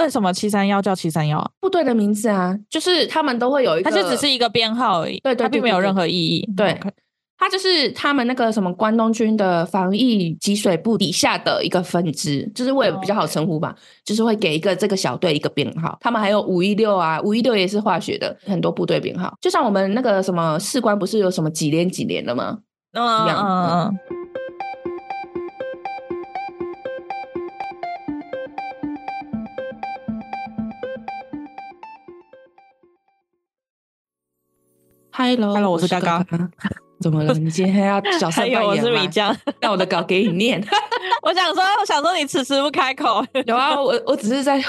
为什么七三幺叫七三幺？部队的名字啊，就是他们都会有一个，它就只是一个编号而已，对对，对，对，对，它并没有任何意义。对。它就是他们那个什么关东军的防疫给水部底下的一个分支，就是为了比较好称呼吧，就是会给一个这个小队一个编号。他们还有五一六啊，五一六也是化学的很多部队编号，就像我们那个什么士官不是有什么几连几连的吗？嗯嗯嗯。Hello，Hello，我是嘎嘎。怎么了？你今天要角色扮演吗？我是米浆，那我的稿给你念。我想说，我想说你迟迟不开口。有啊，我我只是在。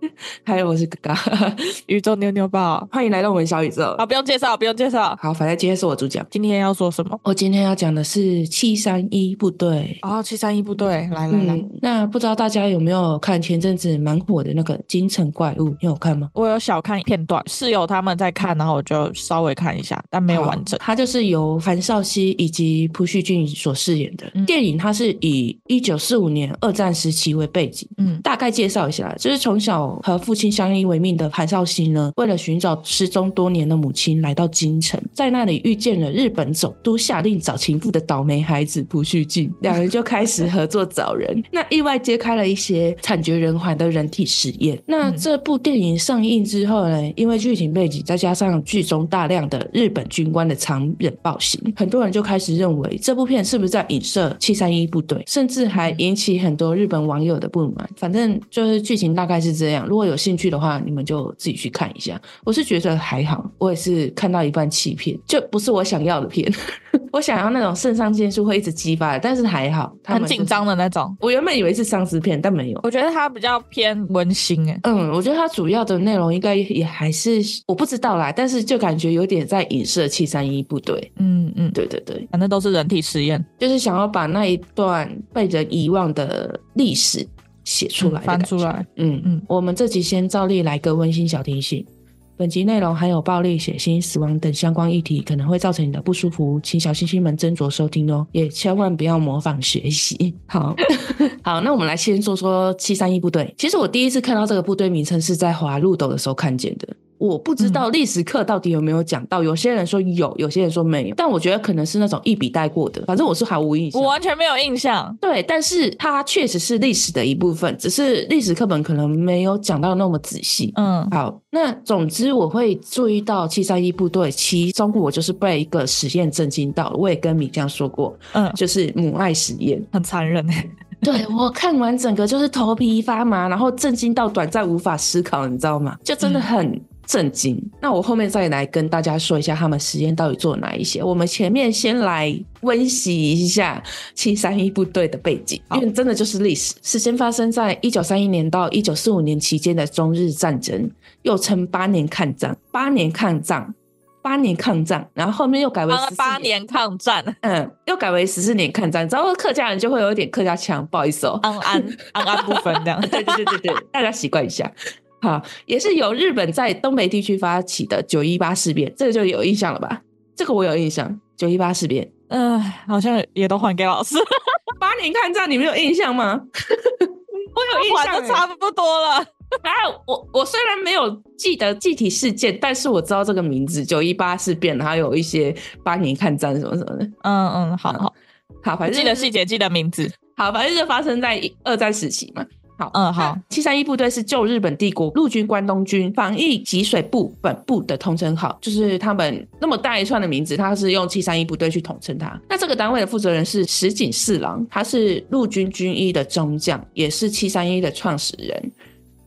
还有，我是嘎嘎，宇宙妞妞报，欢迎来到我们小宇宙。好，不用介绍，不用介绍。好，反正今天是我主讲。今天要说什么？我今天要讲的是七三一部队。哦，七三一部队，来来来、嗯。那不知道大家有没有看前阵子蛮火的那个《京城怪物》？你有看吗？我有小看片段，室友他们在看，然后我就稍微看一下，但没有完整。它就是由韩少熙以及朴叙俊所饰演的、嗯、电影。它是以一九四五年二战时期为背景。嗯，大概介绍一下，就是从小和父亲相。相依为命的韩少熙呢，为了寻找失踪多年的母亲，来到京城，在那里遇见了日本总督下令找情妇的倒霉孩子朴叙俊，两人就开始合作找人。那意外揭开了一些惨绝人寰的人体实验。那这部电影上映之后呢，因为剧情背景再加上剧中大量的日本军官的残忍暴行，很多人就开始认为这部片是不是在影射七三一部队，甚至还引起很多日本网友的不满。反正就是剧情大概是这样。如果有兴趣的话，你们就自己去看一下。我是觉得还好，我也是看到一半弃片，就不是我想要的片。我想要那种肾上腺素会一直激发的，但是还好，很紧张的那种。我原本以为是丧尸片，但没有。我觉得它比较偏温馨诶。嗯，我觉得它主要的内容应该也还是我不知道啦，但是就感觉有点在影射七三一部队。嗯嗯，对对对，反正都是人体实验，就是想要把那一段被人遗忘的历史。写出来、嗯，翻出来。嗯嗯，我们这集先照例来个温馨小提醒：本集内容含有暴力、血腥、死亡等相关议题，可能会造成你的不舒服，请小星星们斟酌收听哦，也千万不要模仿学习。好 好，那我们来先说说七三一部队。其实我第一次看到这个部队名称是在滑路斗的时候看见的。我不知道历史课到底有没有讲到，有些人说有，有些人说没有，但我觉得可能是那种一笔带过的，反正我是毫无印象，我完全没有印象。对，但是它确实是历史的一部分，只是历史课本可能没有讲到那么仔细。嗯，好，那总之我会注意到七三一部队，其中我就是被一个实验震惊到了，我也跟米酱说过，嗯，就是母爱实验，很残忍诶。对，我看完整个就是头皮发麻，然后震惊到短暂无法思考，你知道吗？就真的很。嗯震惊！那我后面再来跟大家说一下他们实验到底做了哪一些。我们前面先来温习一下七三一部队的背景，因为真的就是历史。事先发生在一九三一年到一九四五年期间的中日战争，又称八年抗战。八年抗战，八年抗战，然后后面又改为十八年抗战，嗯，又改为十四年抗战。然后客家人就会有一点客家腔，不好意思哦，安安安安不分这样。对对对对对，大家习惯一下。好，也是由日本在东北地区发起的九一八事变，这个就有印象了吧？这个我有印象，九一八事变，嗯、呃，好像也都还给老师。八年抗战，你们有印象吗？我有印象，都差不多了。然后我我虽然没有记得具体事件，但是我知道这个名字九一八事变，还有一些八年抗战什么什么的。嗯嗯，好好好，反正记得细节，记得名字。好，反正就发生在二战时期嘛。好，嗯，好。七三一部队是旧日本帝国陆军关东军防疫给水部本部的通称号，就是他们那么大一串的名字，他是用七三一部队去统称它。那这个单位的负责人是石井四郎，他是陆军军医的中将，也是七三一的创始人。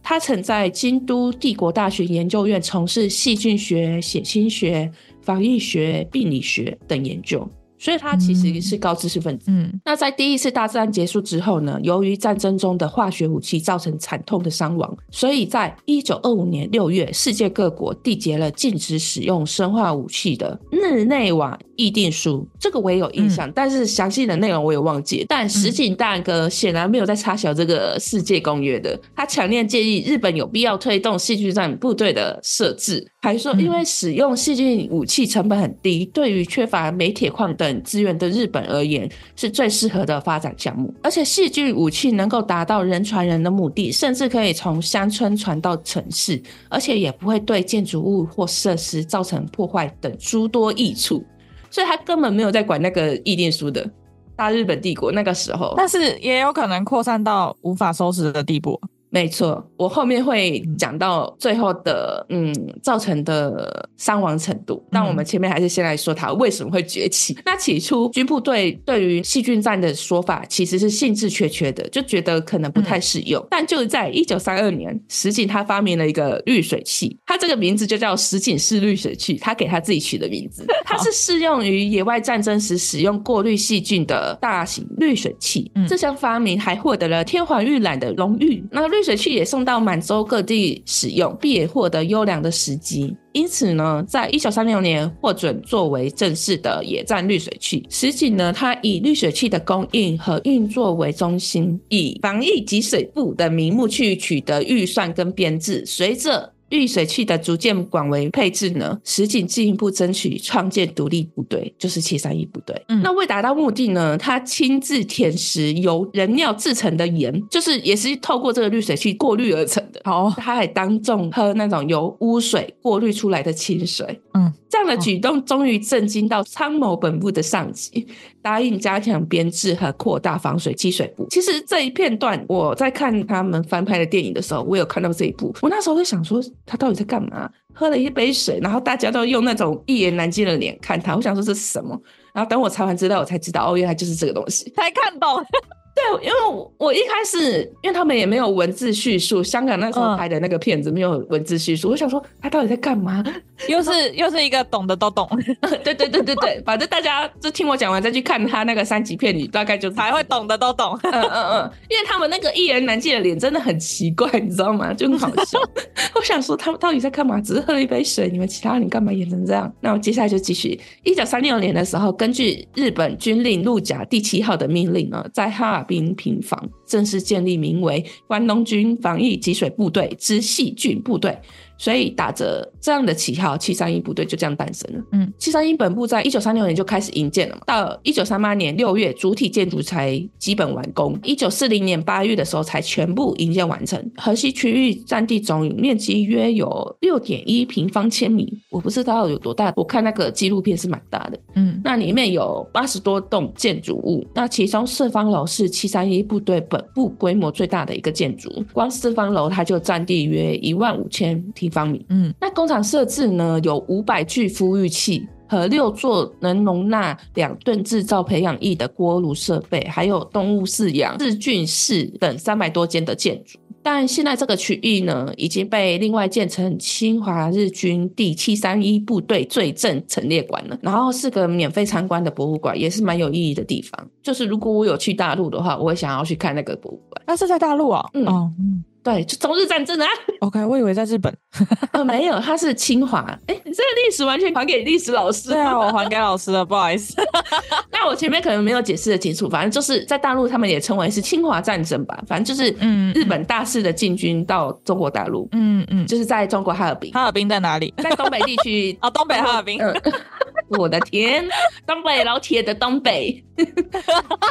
他曾在京都帝国大学研究院从事细菌学、血清学、防疫学、病理学等研究。所以他其实是高知识分子。嗯，嗯，那在第一次大战结束之后呢，由于战争中的化学武器造成惨痛的伤亡，所以在一九二五年六月，世界各国缔结了禁止使用生化武器的日内瓦议定书，这个我也有印象，嗯、但是详细的内容我也忘记。但石井大哥显然没有在插小这个世界公约的，他强烈建议日本有必要推动细菌战部队的设置，还说因为使用细菌武器成本很低，对于缺乏煤铁矿等资源的日本而言是最适合的发展项目，而且细菌武器能够达到人传人的目的，甚至可以从乡村传到城市，而且也不会对建筑物或设施造成破坏等诸多益处，所以他根本没有在管那个议定书的大日本帝国那个时候，但是也有可能扩散到无法收拾的地步。没错，我后面会讲到最后的，嗯，造成的伤亡程度。但我们前面还是先来说它为什么会崛起。那起初军部队对于细菌战的说法其实是兴致缺缺的，就觉得可能不太适用。嗯、但就在一九三二年，石井他发明了一个滤水器，他这个名字就叫石井式滤水器，他给他自己取的名字。它是适用于野外战争时使用过滤细菌的大型滤水器。嗯、这项发明还获得了天皇御览的荣誉。那滤滤水器也送到满洲各地使用，并也获得优良的时机。因此呢，在一九三六年获准作为正式的野战滤水器。实际呢，它以滤水器的供应和运作为中心，以防疫及水部的名目去取得预算跟编制。随着滤水器的逐渐广为配置呢，石井进一步争取创建独立部队，就是七三一部队。嗯，那为达到目的呢，他亲自舔食由人尿制成的盐，就是也是透过这个滤水器过滤而成的。好，他还当众喝那种由污水过滤出来的清水。嗯。这样的举动终于震惊到参谋本部的上级，答应加强编制和扩大防水积水部。其实这一片段我在看他们翻拍的电影的时候，我有看到这一部。我那时候就想说，他到底在干嘛？喝了一杯水，然后大家都用那种一言难尽的脸看他。我想说这是什么？然后等我查完资料，我才知道哦，原来就是这个东西。才看懂。对，因为我我一开始，因为他们也没有文字叙述，香港那时候拍的那个片子没有文字叙述，嗯、我想说他到底在干嘛？又是又是一个懂的都懂，对对对对对，反正大家就听我讲完再去看他那个三级片，你大概就才会懂的都懂。嗯嗯嗯，因为他们那个一言难尽的脸真的很奇怪，你知道吗？就很好笑。我想说他们到底在干嘛？只是喝了一杯水，你们其他人干嘛演成这样？那我接下来就继续。一九三六年的时候，根据日本军令鹿甲第七号的命令呢，在哈兵平房正式建立名为关东军防疫给水部队之细菌部队。所以打着这样的旗号，七三一部队就这样诞生了。嗯，七三一本部在一九三六年就开始营建了嘛，到一九三八年六月，主体建筑才基本完工，一九四零年八月的时候才全部营建完成。河西区域占地总面积约有六点一平方千米，我不知道有多大，我看那个纪录片是蛮大的。嗯，那里面有八十多栋建筑物，那其中四方楼是七三一部队本部规模最大的一个建筑，光四方楼它就占地约一万五千平方米，嗯，那工厂设置呢，有五百具孵育器和六座能容纳两吨制造培养液的锅炉设备，还有动物饲养治菌室等三百多间的建筑。但现在这个区域呢，已经被另外建成侵华日军第七三一部队罪证陈列馆了，然后是个免费参观的博物馆，也是蛮有意义的地方。就是如果我有去大陆的话，我会想要去看那个博物馆。那是在大陆啊？嗯。哦对，就中日战争啊。OK，我以为在日本。呃，没有，他是清华。哎，这个历史完全还给历史老师。对啊，我还给老师了，不好意思。那我前面可能没有解释的清楚，反正就是在大陆，他们也称为是清华战争吧。反正就是，嗯，日本大肆的进军到中国大陆。嗯嗯，就是在中国哈尔滨。哈尔滨在哪里？在东北地区。哦，东北哈尔滨。嗯我的天，东北老铁的东北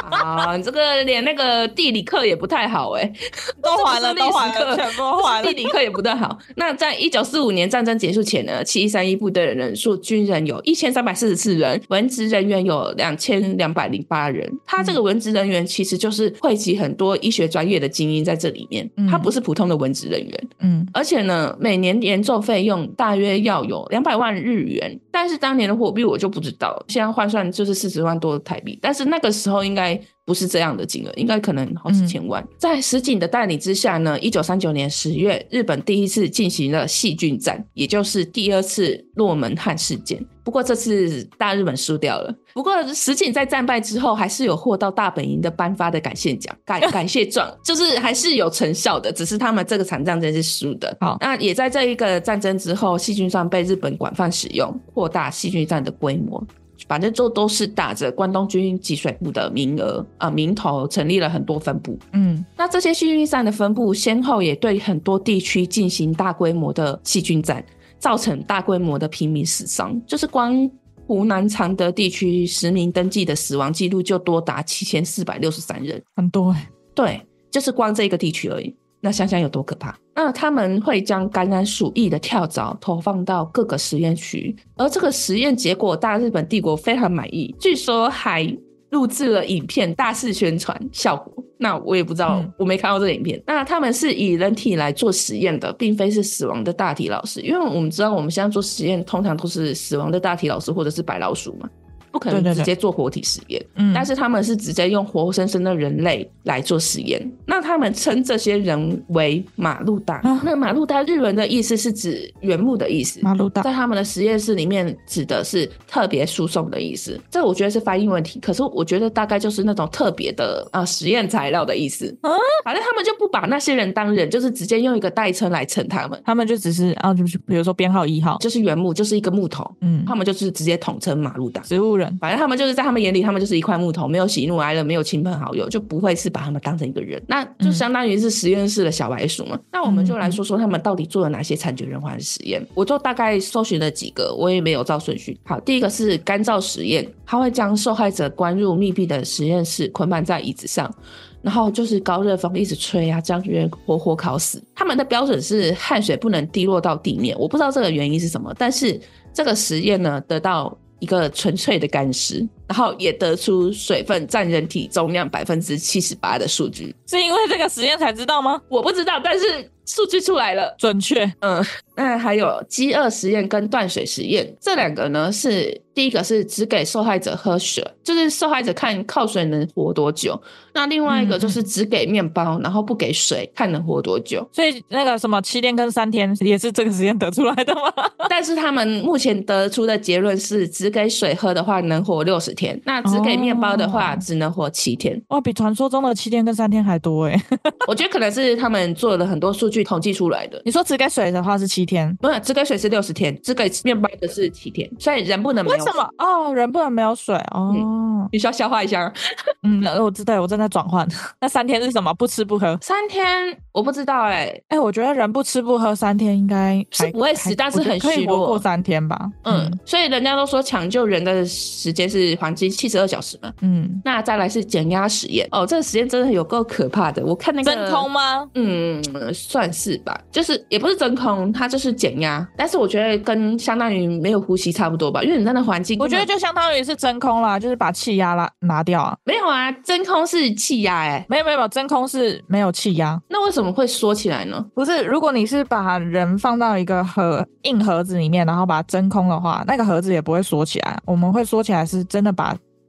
啊，你这个连那个地理课也不太好哎、欸，都还了，都还了，全部还了，地理课也不太好。那在一九四五年战争结束前呢，七一三一部队的人数，军人有一千三百四十四人，文职人员有两千两百零八人。他这个文职人员其实就是汇集很多医学专业的精英在这里面，他不是普通的文职人员。嗯，而且呢，每年研究费用大约要有两百万日元，但是当年的货币。我就不知道，现在换算就是四十万多台币，但是那个时候应该。不是这样的金额，应该可能好几千万。嗯、在石井的带领之下呢，一九三九年十月，日本第一次进行了细菌战，也就是第二次洛门汉事件。不过这次大日本输掉了。不过石井在战败之后，还是有获到大本营的颁发的感谢奖、感 感谢状，就是还是有成效的。只是他们这个场战争是输的。好，那也在这一个战争之后，细菌战被日本广泛使用，扩大细菌战的规模。反正就都是打着关东军给水部的名额啊、呃、名头，成立了很多分部。嗯，那这些细菌战的分部，先后也对很多地区进行大规模的细菌战。造成大规模的平民死伤，就是光湖南常德地区实名登记的死亡记录就多达七千四百六十三人，很多哎。对，就是光这个地区而已。那想想有多可怕？那他们会将感染鼠疫的跳蚤投放到各个实验区，而这个实验结果大日本帝国非常满意，据说还。录制了影片，大肆宣传效果。那我也不知道，嗯、我没看到这个影片。那他们是以人体来做实验的，并非是死亡的大体老师，因为我们知道我们现在做实验通常都是死亡的大体老师或者是白老鼠嘛。不可能直接做活体实验，嗯，但是他们是直接用活生生的人类来做实验。那他们称这些人为马路大。啊、那马路大日文的意思是指原木的意思。马路大在他们的实验室里面指的是特别输送的意思。这我觉得是翻译问题，可是我觉得大概就是那种特别的啊实验材料的意思。啊，反正他们就不把那些人当人，就是直接用一个代称来称他们。他们就只是啊，就是比如说编号一号，就是原木，就是一个木头。嗯，他们就是直接统称马路大。植物。反正他们就是在他们眼里，他们就是一块木头，没有喜怒哀乐，没有亲朋好友，就不会是把他们当成一个人，那就相当于是实验室的小白鼠嘛。嗯、那我们就来说说他们到底做了哪些惨绝人寰的实验。我就大概搜寻了几个，我也没有照顺序。好，第一个是干燥实验，他会将受害者关入密闭的实验室，捆绑在椅子上，然后就是高热风一直吹啊，将人活活烤死。他们的标准是汗水不能滴落到地面，我不知道这个原因是什么，但是这个实验呢，得到。一个纯粹的干尸，然后也得出水分占人体重量百分之七十八的数据，是因为这个实验才知道吗？我不知道，但是数据出来了，准确。嗯，那还有饥饿实验跟断水实验，这两个呢是。第一个是只给受害者喝水，就是受害者看靠水能活多久。那另外一个就是只给面包，然后不给水，看能活多久。所以那个什么七天跟三天也是这个实验得出来的吗？但是他们目前得出的结论是，只给水喝的话能活六十天，那只给面包的话只能活七天。哇，比传说中的七天跟三天还多哎！我觉得可能是他们做了很多数据统计出来的。你说只给水的话是七天，不是只给水是六十天，只给面包的是七天，所以人不能没有。为什么？哦，人不能没有水哦。嗯、你需要消化一下。嗯，我知道，我正在转换。那三天是什么？不吃不喝。三天我不知道哎、欸。哎、欸，我觉得人不吃不喝三天应该是不会死，但是很虚弱。过三天吧。嗯，嗯，所以人家都说抢救人的时间是黄金七十二小时嘛。嗯，那再来是减压实验。哦，这个实验真的有够可怕的。我看那个真空吗？嗯，算是吧。就是也不是真空，它就是减压。但是我觉得跟相当于没有呼吸差不多吧，因为你在那环境。我觉得就相当于是真空啦，就是把气压拉拿掉啊。没有啊，真空是气压哎，没有没有没有，真空是没有气压。那为什么会缩起来呢？不是，如果你是把人放到一个盒硬盒子里面，然后把它真空的话，那个盒子也不会缩起来。我们会缩起来是真的把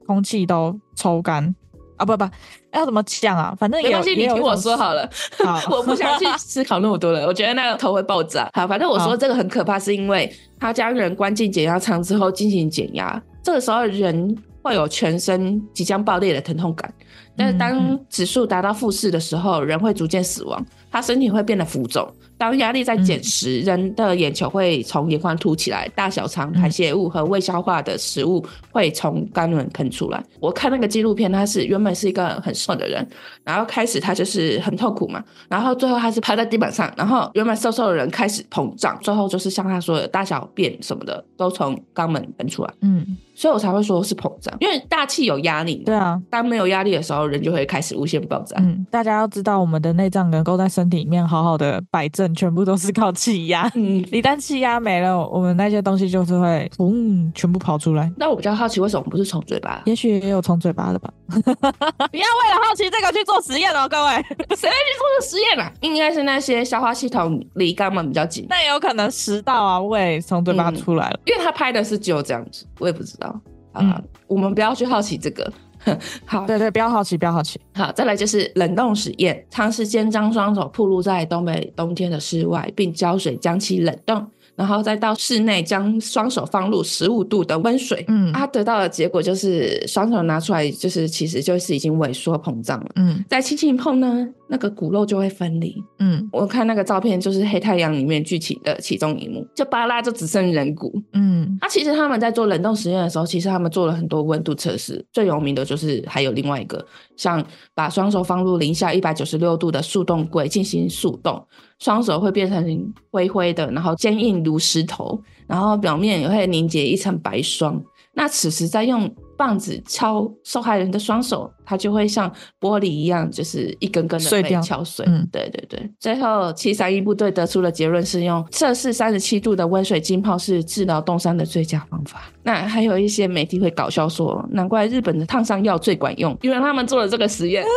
空气都抽干啊！不不，要怎么讲啊？反正也没关系，你听我说好了。好，我不想去思考那么多了，我觉得那个头会爆炸。好，反正我说这个很可怕，是因为他将人关进减压舱之后进行减压。这个时候人会有全身即将爆裂的疼痛感，但是当指数达到负四的时候，人会逐渐死亡，他身体会变得浮肿。当压力在减时，嗯、人的眼球会从眼眶凸起来，大小肠排泄物和未消化的食物会从肛门喷出来。我看那个纪录片，他是原本是一个很瘦的人，然后开始他就是很痛苦嘛，然后最后他是趴在地板上，然后原本瘦瘦的人开始膨胀，最后就是像他说的大小便什么的都从肛门喷出来。嗯。所以我才会说是膨胀，因为大气有压力。对啊，当没有压力的时候，人就会开始无限爆炸。嗯，大家要知道，我们的内脏能够在身体里面好好的摆正，全部都是靠气压。嗯，一旦气压没了，我们那些东西就是会嗯，全部跑出来。那我比较好奇，为什么不是从嘴巴？也许也有从嘴巴的吧。不要为了好奇这个去做实验哦，各位，谁会去做这实验啊？应该是那些消化系统离肛门比较近。那也有可能食道啊，胃从嘴巴出来了。因为他拍的是只有这样子，我也不知道。啊，嗯、我们不要去好奇这个。好，对对，不要好奇，不要好奇。好，再来就是冷冻实验，尝试先将双手暴露在东北冬天的室外，并浇水将其冷冻。然后再到室内，将双手放入十五度的温水，嗯，他得到的结果就是双手拿出来，就是其实就是已经萎缩膨胀了，嗯，再轻轻碰呢，那个骨肉就会分离，嗯，我看那个照片就是《黑太阳》里面剧情的其中一幕，就巴拉就只剩人骨，嗯，那、啊、其实他们在做冷冻实验的时候，其实他们做了很多温度测试，最有名的就是还有另外一个，像把双手放入零下一百九十六度的速冻柜进行速冻。双手会变成灰灰的，然后坚硬如石头，然后表面也会凝结一层白霜。那此时再用棒子敲受害人的双手，它就会像玻璃一样，就是一根根的被敲碎。嗯，对对对。最后，七三一部队得出的结论是用摄氏三十七度的温水浸泡是治疗冻伤的最佳方法。那还有一些媒体会搞笑说，难怪日本的烫伤药最管用，因为他们做了这个实验。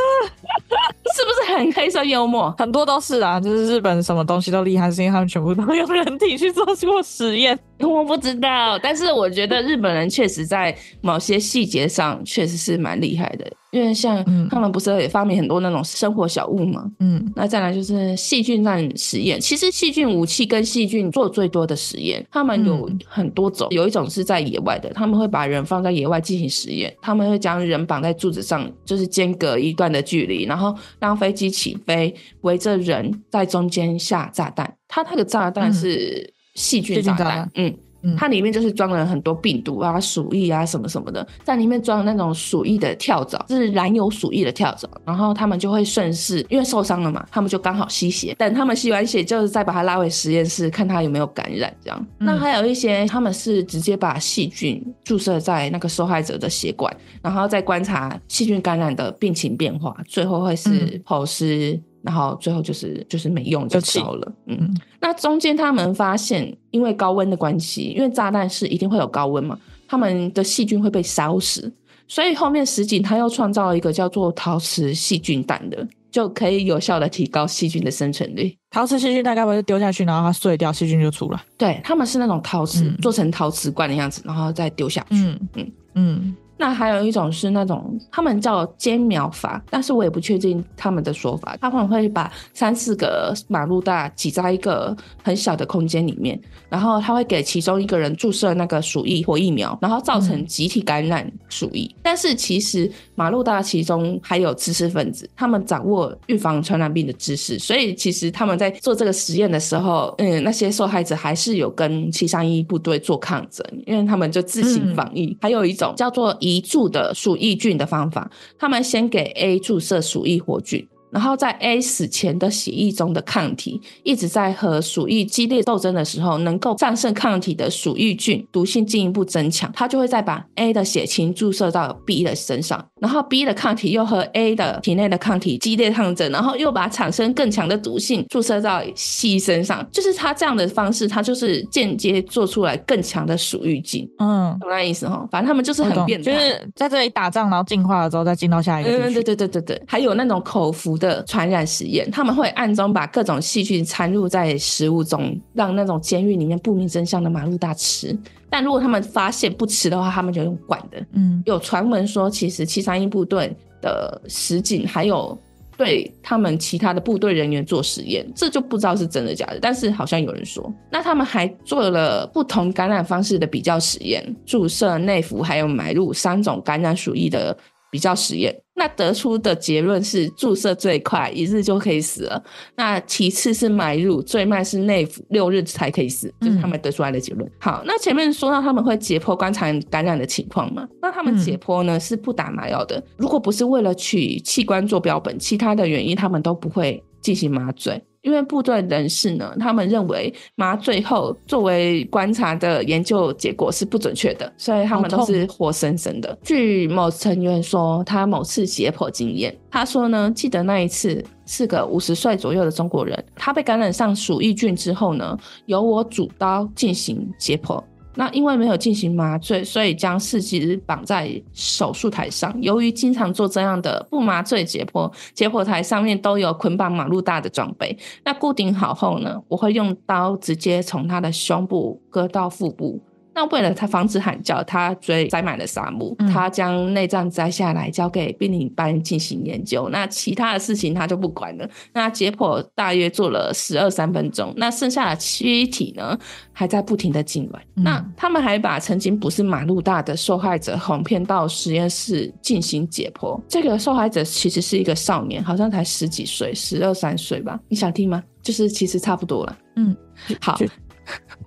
是不是很黑色幽默？很多都是啊，就是日本什么东西都厉害，是因为他们全部都用人体去做过实验。我不知道，但是我觉得日本人确实在某些细节上确实是蛮厉害的。因为像他们不是也发明很多那种生活小物嘛，嗯，那再来就是细菌战实验。其实细菌武器跟细菌做最多的实验，他们有很多种。有一种是在野外的，他们会把人放在野外进行实验，他们会将人绑在柱子上，就是间隔一段的距离，然后让飞机起飞，围着人在中间下炸弹。它那个炸弹是细菌炸弹，嗯。它里面就是装了很多病毒啊、鼠疫啊什么什么的，在里面装了那种鼠疫的跳蚤，就是染有鼠疫的跳蚤，然后他们就会顺势，因为受伤了嘛，他们就刚好吸血，等他们吸完血，就是再把它拉回实验室，看它有没有感染这样。嗯、那还有一些他们是直接把细菌注射在那个受害者的血管，然后再观察细菌感染的病情变化，最后会是剖尸。然后最后就是就是没用就烧了，嗯，嗯，那中间他们发现，因为高温的关系，因为炸弹是一定会有高温嘛，他们的细菌会被烧死，所以后面石井他又创造了一个叫做陶瓷细菌弹的，就可以有效的提高细菌的生存率。陶瓷细菌大概会丢下去，然后它碎掉，细菌就出来。对，他们是那种陶瓷、嗯、做成陶瓷罐的样子，然后再丢下去。嗯嗯嗯。嗯那还有一种是那种他们叫间苗法，但是我也不确定他们的说法。他们会把三四个马路大挤在一个很小的空间里面，然后他会给其中一个人注射那个鼠疫或疫苗，然后造成集体感染鼠疫。嗯、但是其实马路大其中还有知识分子，他们掌握预防传染病的知识，所以其实他们在做这个实验的时候，嗯，那些受害者还是有跟七三一部队做抗争，因为他们就自行防疫。嗯、还有一种叫做。移注的鼠疫菌的方法，他们先给 A 注射鼠疫活菌。然后在 A 死前的血液中的抗体，一直在和鼠疫激烈斗争的时候，能够战胜抗体的鼠疫菌毒性进一步增强，它就会再把 A 的血清注射到 B 的身上，然后 B 的抗体又和 A 的体内的抗体激烈抗争，然后又把产生更强的毒性注射到 C 身上，就是它这样的方式，它就是间接做出来更强的鼠疫菌。嗯，懂那意思哈？反正他们就是很变态，就是在这里打仗，然后进化了之后再进到下一个。对对对对对对，还有那种口服。的传染实验，他们会暗中把各种细菌掺入在食物中，让那种监狱里面不明真相的马路大吃。但如果他们发现不吃的话，他们就用管的。嗯，有传闻说，其实七三一部队的实景还有对他们其他的部队人员做实验，这就不知道是真的假的。但是好像有人说，那他们还做了不同感染方式的比较实验，注射、内服还有埋入三种感染鼠疫的。比较实验，那得出的结论是注射最快一日就可以死了，那其次是埋入，最慢是内服六日才可以死，就是他们得出来的结论。嗯、好，那前面说到他们会解剖观察感染的情况嘛？那他们解剖呢、嗯、是不打麻药的，如果不是为了取器官做标本，其他的原因他们都不会进行麻醉。因为部队人士呢，他们认为麻醉后作为观察的研究结果是不准确的，所以他们都是活生生的。据某成员说，他某次解剖经验，他说呢，记得那一次是个五十岁左右的中国人，他被感染上鼠疫菌之后呢，由我主刀进行解剖。那因为没有进行麻醉，所以将四肢绑在手术台上。由于经常做这样的不麻醉解剖，解剖台上面都有捆绑马路大的装备。那固定好后呢，我会用刀直接从他的胸部割到腹部。那为了他防止喊叫，他追塞满了沙漠，嗯、他将内脏摘下来交给病理班进行研究。那其他的事情他就不管了。那解剖大约做了十二三分钟，那剩下的躯体呢还在不停的痉挛。嗯、那他们还把曾经不是马路大的受害者哄骗到实验室进行解剖。这个受害者其实是一个少年，好像才十几岁，十二三岁吧？你想听吗？就是其实差不多了。嗯，好。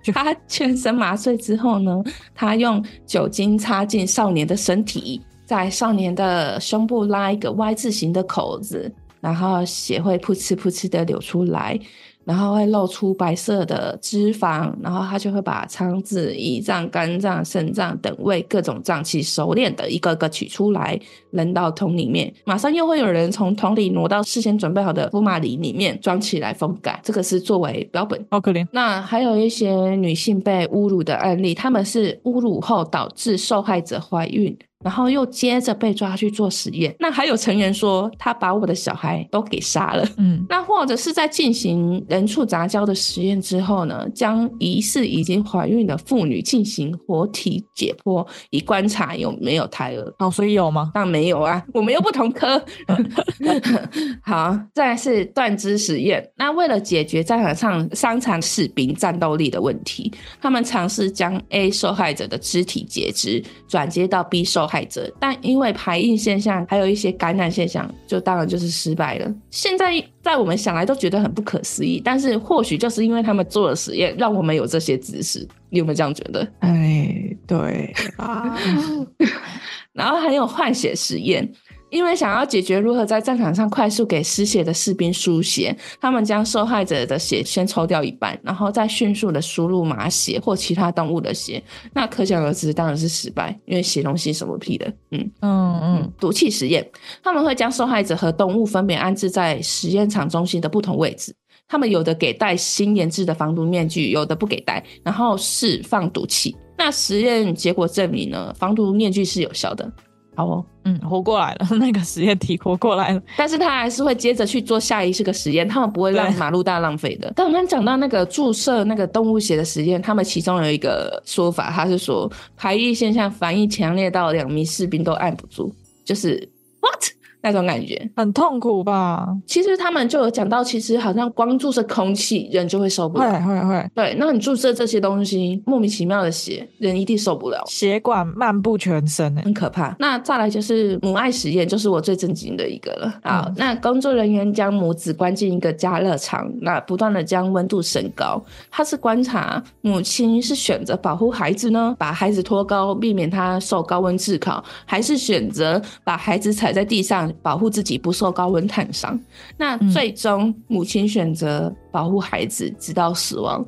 他全身麻醉之后呢，他用酒精擦进少年的身体，在少年的胸部拉一个 Y 字形的口子，然后血会噗嗤噗嗤的流出来。然后会露出白色的脂肪，然后它就会把肠子、胰脏、肝脏、肾脏等胃各种脏器熟练的一个个取出来，扔到桶里面。马上又会有人从桶里挪到事先准备好的福马林里面装起来封盖。这个是作为标本。好可怜。那还有一些女性被侮辱的案例，他们是侮辱后导致受害者怀孕。然后又接着被抓去做实验。那还有成员说，他把我的小孩都给杀了。嗯，那或者是在进行人畜杂交的实验之后呢，将疑似已经怀孕的妇女进行活体解剖，以观察有没有胎儿。哦，所以有吗？当然没有啊，我们又不同科。好，再来是断肢实验。那为了解决战场上伤残士兵战斗力的问题，他们尝试将 A 受害者的肢体截肢，转接到 B 受。害者，但因为排印现象，还有一些感染现象，就当然就是失败了。现在在我们想来都觉得很不可思议，但是或许就是因为他们做了实验，让我们有这些知识。你有没有这样觉得？哎，对啊。然后还有换血实验。因为想要解决如何在战场上快速给失血的士兵输血，他们将受害者的血先抽掉一半，然后再迅速的输入马血或其他动物的血。那可想而知，当然是失败，因为血东西什么屁的。嗯嗯嗯。毒气实验，他们会将受害者和动物分别安置在实验场中心的不同位置。他们有的给戴新研制的防毒面具，有的不给戴，然后释放毒气。那实验结果证明呢，防毒面具是有效的。好哦，嗯，活过来了，那个实验体活过来了，但是他还是会接着去做下一个实验，他们不会让马路大浪费的。对但我们讲到那个注射那个动物血的实验，他们其中有一个说法，他是说排异现象反应强烈到两名士兵都按不住，就是 what？那种感觉很痛苦吧？其实他们就有讲到，其实好像光注射空气，人就会受不了。会会会。对，那你注射这些东西，莫名其妙的血，人一定受不了。血管漫步全身，很可怕。那再来就是母爱实验，就是我最震惊的一个了。好，嗯、那工作人员将母子关进一个加热舱，那不断的将温度升高。他是观察母亲是选择保护孩子呢，把孩子托高，避免他受高温炙烤，还是选择把孩子踩在地上。保护自己不受高温烫伤，那最终母亲选择保护孩子直到死亡。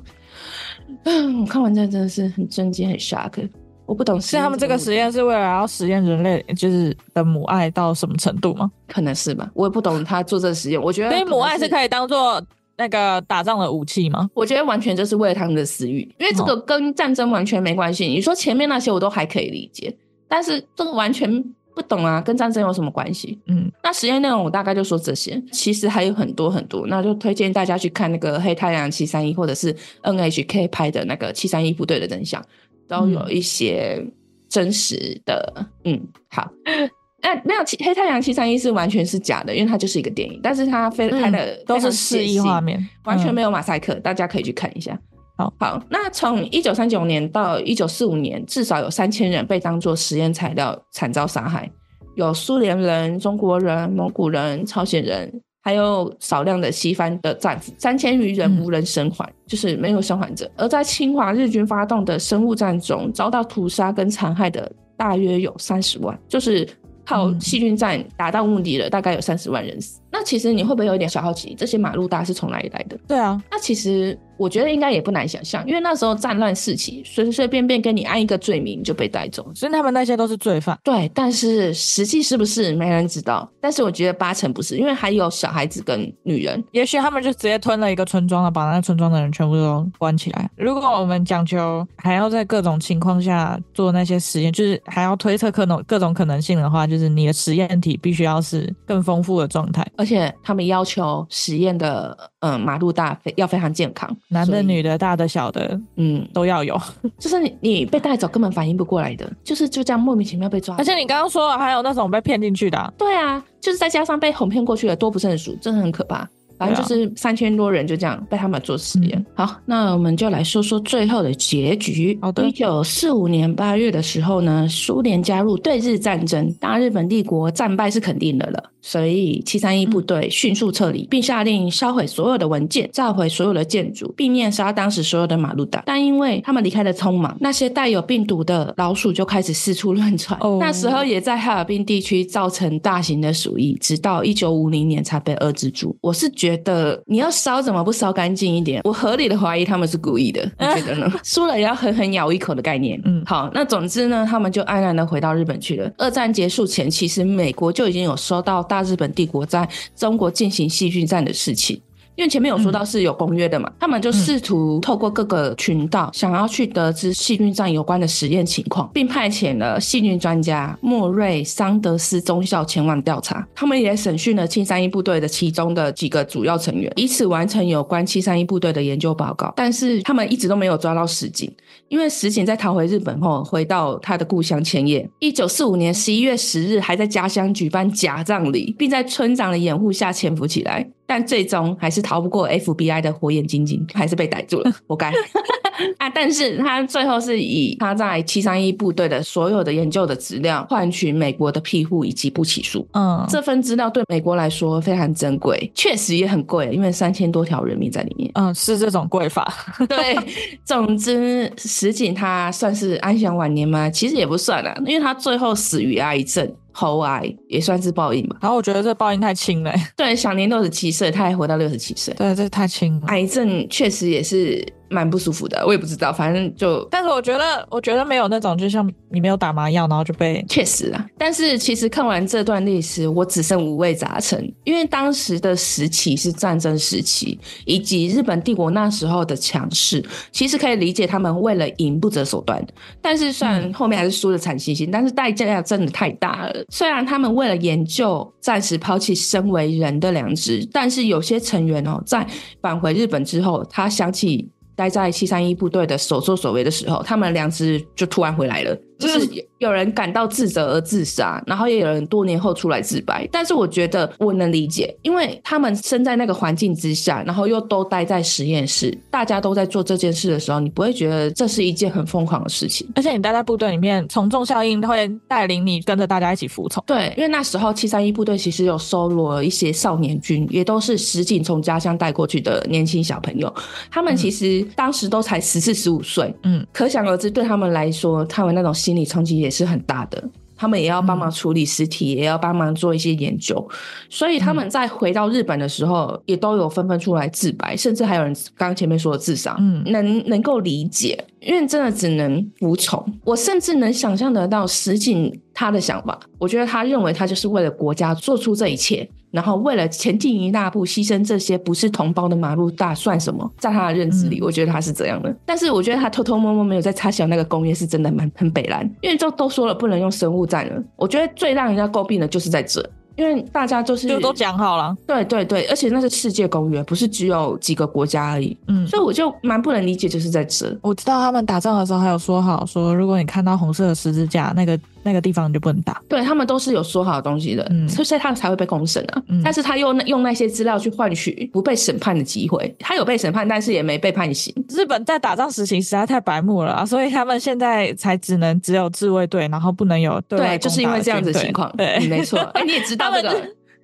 嗯，我看完这真的是很震惊、很 shock。我不懂，是他们这个实验是为了要实验人类就是的母爱到什么程度吗？可能是吧，我也不懂他做这个实验。我觉得，所以母爱是可以当做那个打仗的武器吗？我觉得完全就是为了他们的私欲，因为这个跟战争完全没关系。你说前面那些我都还可以理解，但是这个完全。不懂啊，跟战争有什么关系？嗯，那实验内容我大概就说这些，其实还有很多很多，那就推荐大家去看那个《黑太阳七三一》或者是 NHK 拍的那个《七三一部队的真相》，都有一些真实的。嗯，嗯，好，那那《黑太阳七三一》是完全是假的，因为它就是一个电影，但是它非拍的都是示意画面，完全没有马赛克，大家可以去看一下。好，好，那从一九三九年到一九四五年，至少有三千人被当作实验材料惨遭杀害，有苏联人、中国人、蒙古人、朝鲜人，还有少量的西方的战俘，三千余人无人生还，嗯、就是没有生还者。而在侵华日军发动的生物战中，遭到屠杀跟残害的大约有三十万，就是靠细菌战达到目的的，大概有三十万人死。那其实你会不会有一点小好奇，这些马路大是从哪里来的？对啊，那其实。我觉得应该也不难想象，因为那时候战乱四起，随随便便跟你按一个罪名就被带走，所以他们那些都是罪犯。对，但是实际是不是没人知道？但是我觉得八成不是，因为还有小孩子跟女人，也许他们就直接吞了一个村庄了，把那个村庄的人全部都关起来。如果我们讲求还要在各种情况下做那些实验，就是还要推测各种各种可能性的话，就是你的实验体必须要是更丰富的状态，而且他们要求实验的。嗯，马路大非要非常健康，男的、女的、大的、小的，嗯，都要有。就是你你被带走根本反应不过来的，就是就这样莫名其妙被抓。而且你刚刚说了，还有那种被骗进去的、啊，对啊，就是再加上被哄骗过去的多不胜数，真的很可怕。反正就是三千多人就这样被他们做实验。嗯、好，那我们就来说说最后的结局。好的，一九四五年八月的时候呢，苏联加入对日战争，大日本帝国战败是肯定的了，所以七三一部队迅速撤离，并下令烧毁所有的文件，炸毁所有的建筑，并灭杀当时所有的马路党。但因为他们离开的匆忙，那些带有病毒的老鼠就开始四处乱窜。哦，那时候也在哈尔滨地区造成大型的鼠疫，直到一九五零年才被遏制住。我是觉得。觉得你要烧怎么不烧干净一点？我合理的怀疑他们是故意的，你觉得呢？输了也要狠狠咬一口的概念。嗯，好，那总之呢，他们就安然的回到日本去了。二战结束前，其实美国就已经有收到大日本帝国在中国进行细菌战的事情。因为前面有说到是有公约的嘛，嗯、他们就试图透过各个群道，想要去得知细菌战有关的实验情况，并派遣了细菌专家莫瑞桑德斯中校前往调查。他们也审讯了七三一部队的其中的几个主要成员，以此完成有关七三一部队的研究报告。但是他们一直都没有抓到石井，因为石井在逃回日本后，回到他的故乡千叶。一九四五年十一月十日，还在家乡举办假葬礼，并在村长的掩护下潜伏起来。但最终还是逃不过 FBI 的火眼金睛，还是被逮住了，活该 啊！但是他最后是以他在七三一部队的所有的研究的资料换取美国的庇护以及不起诉。嗯，这份资料对美国来说非常珍贵，确实也很贵，因为三千多条人命在里面。嗯，是这种贵法。对，总之石井他算是安享晚年吗？其实也不算啊，因为他最后死于癌症。喉癌也算是报应吧，然后我觉得这报应太轻了。对，享年六十七岁，他还活到六十七岁，对，这太轻了。癌症确实也是。蛮不舒服的，我也不知道，反正就，但是我觉得，我觉得没有那种，就像你没有打麻药，然后就被，确实啊。但是其实看完这段历史，我只剩五味杂陈，因为当时的时期是战争时期，以及日本帝国那时候的强势，其实可以理解他们为了赢不择手段。但是虽然后面还是输的惨兮兮，但是代价真的太大了。虽然他们为了研究暂时抛弃身为人的良知，但是有些成员哦，在返回日本之后，他想起。待在七三一部队的所作所为的时候，他们两只就突然回来了。就是有人感到自责而自杀，然后也有人多年后出来自白。但是我觉得我能理解，因为他们身在那个环境之下，然后又都待在实验室，大家都在做这件事的时候，你不会觉得这是一件很疯狂的事情。而且你待在部队里面，从众效应会带领你跟着大家一起服从。对，因为那时候七三一部队其实有收罗了一些少年军，也都是石井从家乡带过去的年轻小朋友。他们其实当时都才十四十五岁，嗯，可想而知，对他们来说，他们那种心。心理冲击也是很大的，他们也要帮忙处理尸体，嗯、也要帮忙做一些研究，所以他们在回到日本的时候，也都有纷纷出来自白，甚至还有人刚刚前面说的自杀，嗯，能能够理解，因为真的只能服从。我甚至能想象得到石井他的想法，我觉得他认为他就是为了国家做出这一切。然后为了前进一大步，牺牲这些不是同胞的马路大算什么？在他的认知里，嗯、我觉得他是这样的。但是我觉得他偷偷摸摸没有在插小那个工业是真的蛮很北蓝，因为就都说了不能用生物战了。我觉得最让人家诟病的就是在这。因为大家就是就都讲好了，对对对，而且那是世界公约，不是只有几个国家而已。嗯，所以我就蛮不能理解，就是在这。我知道他们打仗的时候还有说好，说如果你看到红色的十字架，那个那个地方你就不能打。对，他们都是有说好的东西的，嗯，所以他才会被公审啊。嗯，但是他用用那些资料去换取不被审判的机会，他有被审判，但是也没被判刑。日本在打仗时行实在太白目了，啊所以他们现在才只能只有自卫队，然后不能有对就是因为这样子的情况。对，没错。哎，你也知道这个。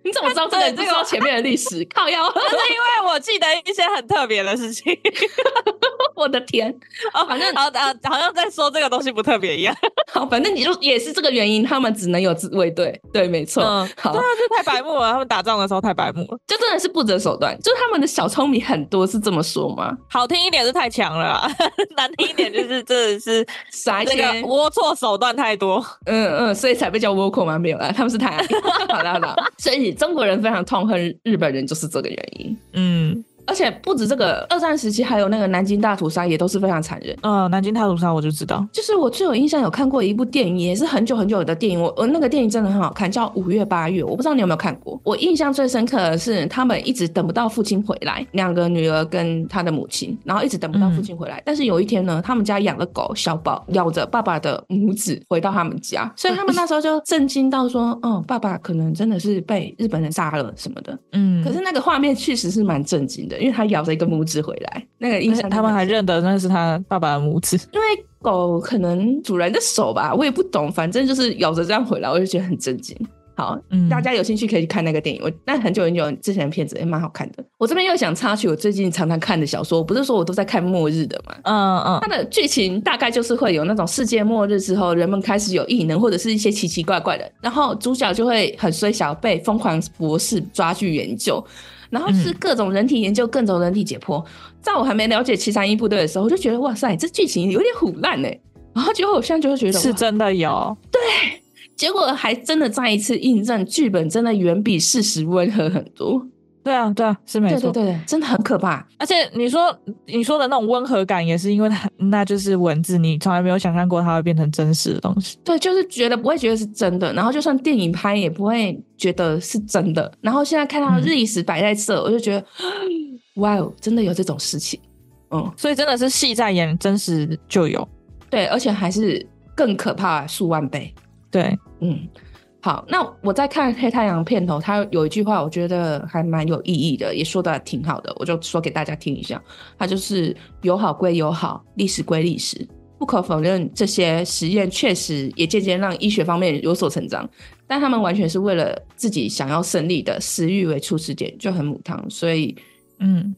你怎么知道这个？这个前面的历史 靠腰，是因为我记得一些很特别的事情。我的天，哦，反正好啊，好像在说这个东西不特别一样。好，反正你就也是这个原因，他们只能有自卫队。对，没错。嗯，好，真的是太白目了。他们打仗的时候太白目了，就真的是不择手段。就他们的小聪明很多，是这么说吗？好听一点是太强了，难听一点就是真的是啥这个龌龊手段太多。嗯嗯，所以才被叫倭寇吗？没有啊，他们是太好的好的。所以。中国人非常痛恨日本人，就是这个原因。嗯，而且不止这个，二战时期还有那个南京大屠杀也都是非常残忍。嗯，南京大屠杀我就知道，就是我最有印象有看过一部电影，也是很久很久的电影。我我那个电影真的很好看，叫《五月八月》，我不知道你有没有看过。我印象最深刻的是他们一直等不到父亲回来，两个女儿跟他的母亲，然后一直等不到父亲回来。嗯、但是有一天呢，他们家养的狗小宝咬着爸爸的拇指回到他们家，所以他们那时候就震惊到说：“哦，爸爸可能真的是被日本人杀了什么的。”嗯，可是那个画面确实是蛮震惊的，因为他咬着一个拇指回来，那个印象他们还认得那是他爸爸的拇指，因为狗可能主人的手吧，我也不懂，反正就是咬着这样回来，我就觉得很震惊。好，嗯，大家有兴趣可以去看那个电影。我那很久很久之前的片子也蛮好看的。我这边又想插曲，我最近常常看的小说，不是说我都在看末日的嘛？嗯嗯，它的剧情大概就是会有那种世界末日之后，人们开始有异能或者是一些奇奇怪怪的，然后主角就会很衰小，被疯狂博士抓去研究，然后是各种人体研究，各种人体解剖。在我还没了解七三一部队的时候，我就觉得哇塞，这剧情有点唬烂哎。然后结果我现在就会觉得是真的有对。结果还真的再一次印证，剧本真的远比事实温和很多。对啊，对啊，是没错，对对对，真的很可怕。而且你说你说的那种温和感，也是因为它那就是文字，你从来没有想象过它会变成真实的东西。对，就是觉得不会觉得是真的，然后就算电影拍也不会觉得是真的。然后现在看到历史摆在这，嗯、我就觉得，哇哦，真的有这种事情。嗯，所以真的是戏在演，真实就有。对，而且还是更可怕数万倍。对。嗯，好，那我在看《黑太阳》片头，他有一句话，我觉得还蛮有意义的，也说的挺好的，我就说给大家听一下。它就是友好归友好，历史归历史。不可否认，这些实验确实也渐渐让医学方面有所成长，但他们完全是为了自己想要胜利的私欲为出始点，就很母汤。所以，嗯，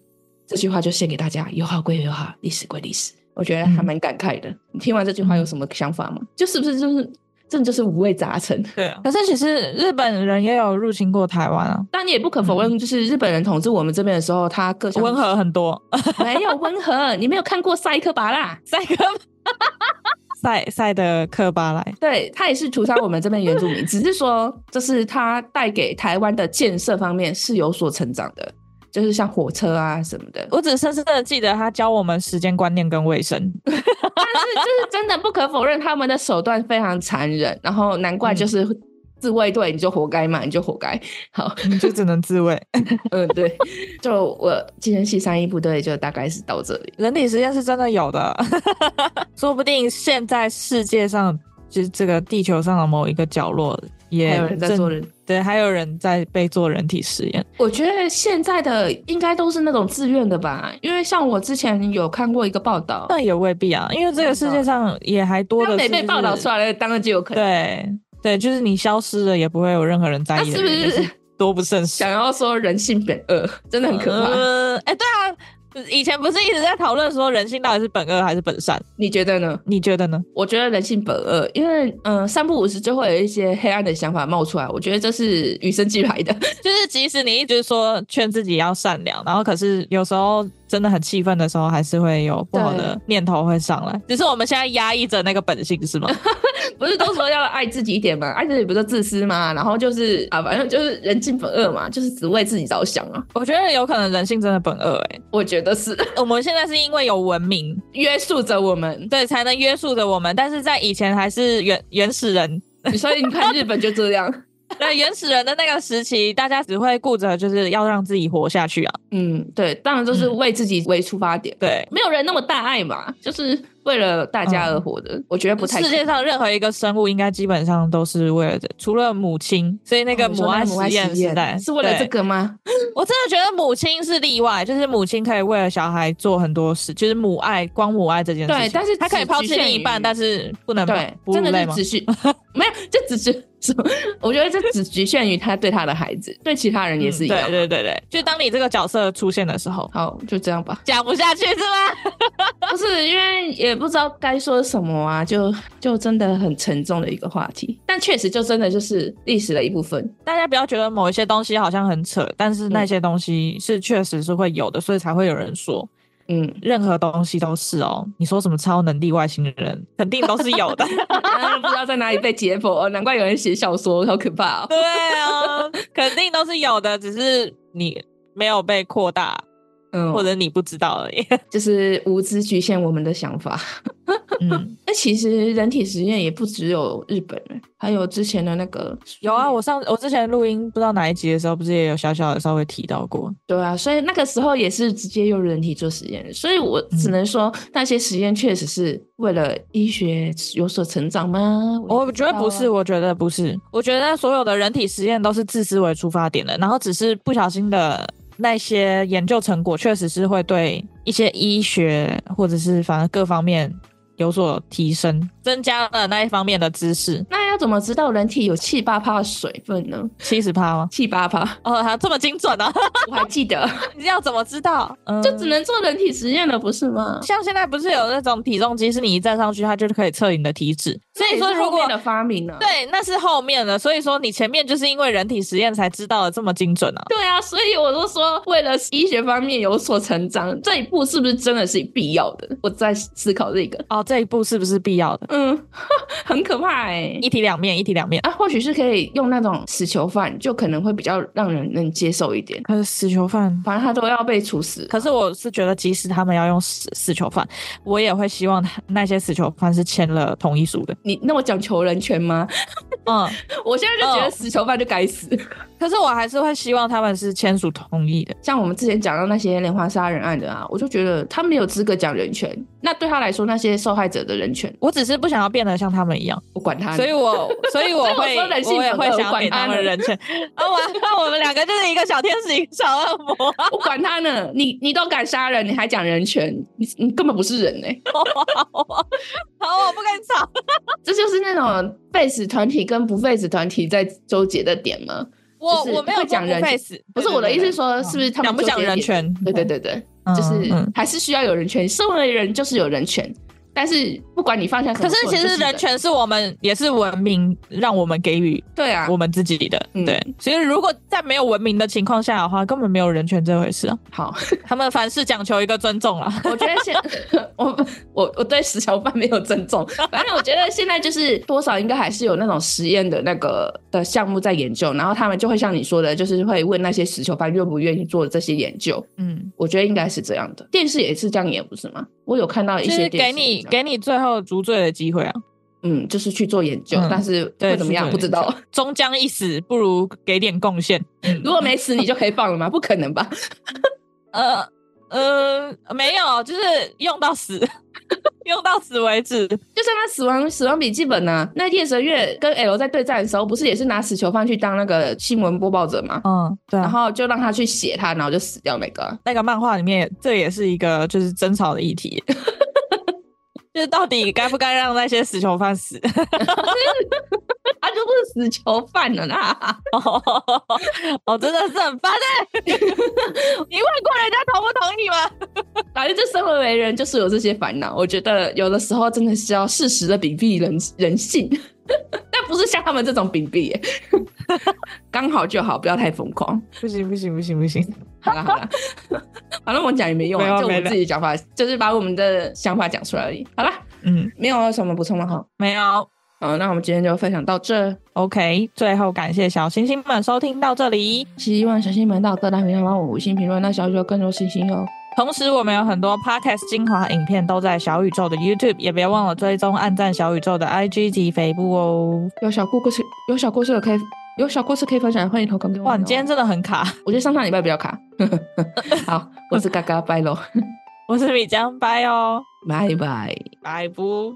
这句话就献给大家：友好归友好，历史归历史。我觉得还蛮感慨的。嗯、你听完这句话有什么想法吗？就是不是就是？这就是五味杂陈。对啊，可是其实日本人也有入侵过台湾啊。但你也不可否认，就是日本人统治我们这边的时候，他个性温和很多。没有温和，你没有看过塞克巴拉？赛克 赛赛德克巴莱，对，他也是屠杀我们这边原住民，只是说，这是他带给台湾的建设方面是有所成长的。就是像火车啊什么的，我只深深的记得他教我们时间观念跟卫生。但是就是真的不可否认，他们的手段非常残忍，然后难怪就是自卫队你就活该嘛，你就活该。好，你就只能自卫。嗯，对。就我今天系三一部队就大概是到这里。人体实验是真的有的，说不定现在世界上就是这个地球上的某一个角落也有人在做人。对，还有人在被做人体实验。我觉得现在的应该都是那种自愿的吧，因为像我之前有看过一个报道，那也未必啊，因为这个世界上也还多的是，没被报道出来的，当然就有可能。对对，就是你消失了，也不会有任何人在意的，是不是？多不胜 数。想要说人性本恶，真的很可怕。呃，哎，对啊。以前不是一直在讨论说人性到底是本恶还是本善？你觉得呢？你觉得呢？我觉得人性本恶，因为嗯，三不五时就会有一些黑暗的想法冒出来。我觉得这是与生俱来的，就是即使你一直说劝自己要善良，然后可是有时候。真的很气愤的时候，还是会有不好的念头会上来。只是我们现在压抑着那个本性，是吗？不是都说要爱自己一点吗？爱自己不是自私吗？然后就是啊，反正就是人性本恶嘛，就是只为自己着想啊。我觉得有可能人性真的本恶，哎，我觉得是。我们现在是因为有文明约束着我们，对，才能约束着我们。但是在以前还是原原始人，所以你看日本就这样。对原始人的那个时期，大家只会顾着就是要让自己活下去啊。嗯，对，当然就是为自己为出发点。嗯、对，没有人那么大爱嘛，就是。为了大家而活的，嗯、我觉得不太。世界上任何一个生物，应该基本上都是为了这，除了母亲。所以那个母爱实验时代是为了这个吗？我真的觉得母亲是例外，就是母亲可以为了小孩做很多事，就是母爱，光母爱这件事情。对，但是他可以抛弃另一半，但是不能对，真的是只是没有，就只是。我觉得这只局限于他对他的孩子，对其他人也是一样。嗯、对对对对，就当你这个角色出现的时候，好，就这样吧。讲不下去是吗？不是，因为也不知道该说什么啊，就就真的很沉重的一个话题。但确实就真的就是历史的一部分。大家不要觉得某一些东西好像很扯，但是那些东西是确实是会有的，所以才会有人说。嗯，任何东西都是哦。你说什么超能力外星人，肯定都是有的。不知道在哪里被解剖，难怪有人写小说，好可怕哦。对啊，肯定都是有的，只是你没有被扩大。嗯，或者你不知道而已，就是无知局限我们的想法。嗯，那其实人体实验也不只有日本，还有之前的那个有啊。我上我之前录音不知道哪一集的时候，不是也有小小的稍微提到过？对啊，所以那个时候也是直接用人体做实验，所以我只能说那些实验确实是为了医学有所成长吗？我，我觉得不是，我觉得不是，我觉得所有的人体实验都是自私为出发点的，然后只是不小心的那些研究成果，确实是会对一些医学或者是反正各方面。有所提升，增加了那一方面的知识。怎么知道人体有七八趴的水分呢？七十趴吗？七八趴？哦，还这么精准啊！我还记得。你要怎么知道？嗯，就只能做人体实验了，不是吗？像现在不是有那种体重机，是你一站上去，它就可以测你的体脂。所以说，如果的发明了，对，那是后面的。所以说，你前面就是因为人体实验才知道的这么精准啊。对啊，所以我都说，为了医学方面有所成长，这一步是不是真的是必要的？我在思考这个。哦，这一步是不是必要的？嗯，很可怕哎、欸，一体两面，一体两面啊。或许是可以用那种死囚犯，就可能会比较让人能接受一点。可是死囚犯，反正他都要被处死。可是我是觉得，即使他们要用死死囚犯，我也会希望那些死囚犯是签了同意书的。你那么讲求人权吗？嗯，我现在就觉得死囚犯就该死。可是我还是会希望他们是签署同意的。像我们之前讲到那些连环杀人案的啊，我就觉得他没有资格讲人权。那对他来说，那些受害者的人权，我只是不想要变得像他们一样，我管他。所以我 所以我会我，我也会想要给他们人权。啊，我那我们两个就是一个小天使，一个小恶魔。我管他呢，你你都敢杀人，你还讲人权，你你根本不是人哎、欸。好，我不跟你吵。这就是那种 face 团体跟不 face 团体在纠结的点吗？我我没有讲人权，不是我的意思是说，是不是他们讲不讲人权？对对对对，就是还是需要有人权，身为人就是有人权。但是不管你放下，可是其实人权是我们也是文明让我们给予对啊我们自己的对，所以如果在没有文明的情况下的话，根本没有人权这回事啊。好，他们凡事讲求一个尊重啊。我觉得现 我我我对死囚犯没有尊重，反正我觉得现在就是多少应该还是有那种实验的那个的项目在研究，然后他们就会像你说的，就是会问那些死囚犯愿不愿意做这些研究。嗯，我觉得应该是这样的，电视也是这样演，不是吗？我有看到一些电视给你。给你最后赎罪的机会啊，嗯，就是去做研究，嗯、但是会怎么样不知道。终将一死，不如给点贡献。如果没死，你就可以放了吗？不可能吧？呃呃，没有，就是用到死，用到死为止。就像他死亡死亡笔记本呢、啊，那夜神月跟 L 在对战的时候，不是也是拿死囚犯去当那个新闻播报者吗？嗯，对、啊。然后就让他去写他，然后就死掉那个。那个漫画里面，这也是一个就是争吵的议题。就是到底该不该让那些死囚犯死？他就不是死囚犯了啦！哦，真的是很烦哎！你问过人家同不同意吗？反正就生而为人就是有这些烦恼。我觉得有的时候真的是要适时的屏蔽人人性，但不是像他们这种屏蔽耶，刚好就好，不要太疯狂。不行不行不行不行！好了好了，反正我讲也没用啊，就我们自己讲法，就是把我们的想法讲出来而已。好了，嗯，没有什么补充了哈，没有。好，那我们今天就分享到这。OK，最后感谢小星星们收听到这里，希望小星星们到各大平台帮我五星评论，那小宇宙更多星星哟。同时，我们有很多 Podcast 精华影片都在小宇宙的 YouTube，也别忘了追踪、按赞小宇宙的 IG 及肥布哦。有小故事，有小故事可以。有小故事可以分享，欢迎投稿给我。哇，你今天真的很卡，我觉得上上礼拜比较卡。好，我是嘎嘎拜喽，我是米江拜哦，拜拜，拜不。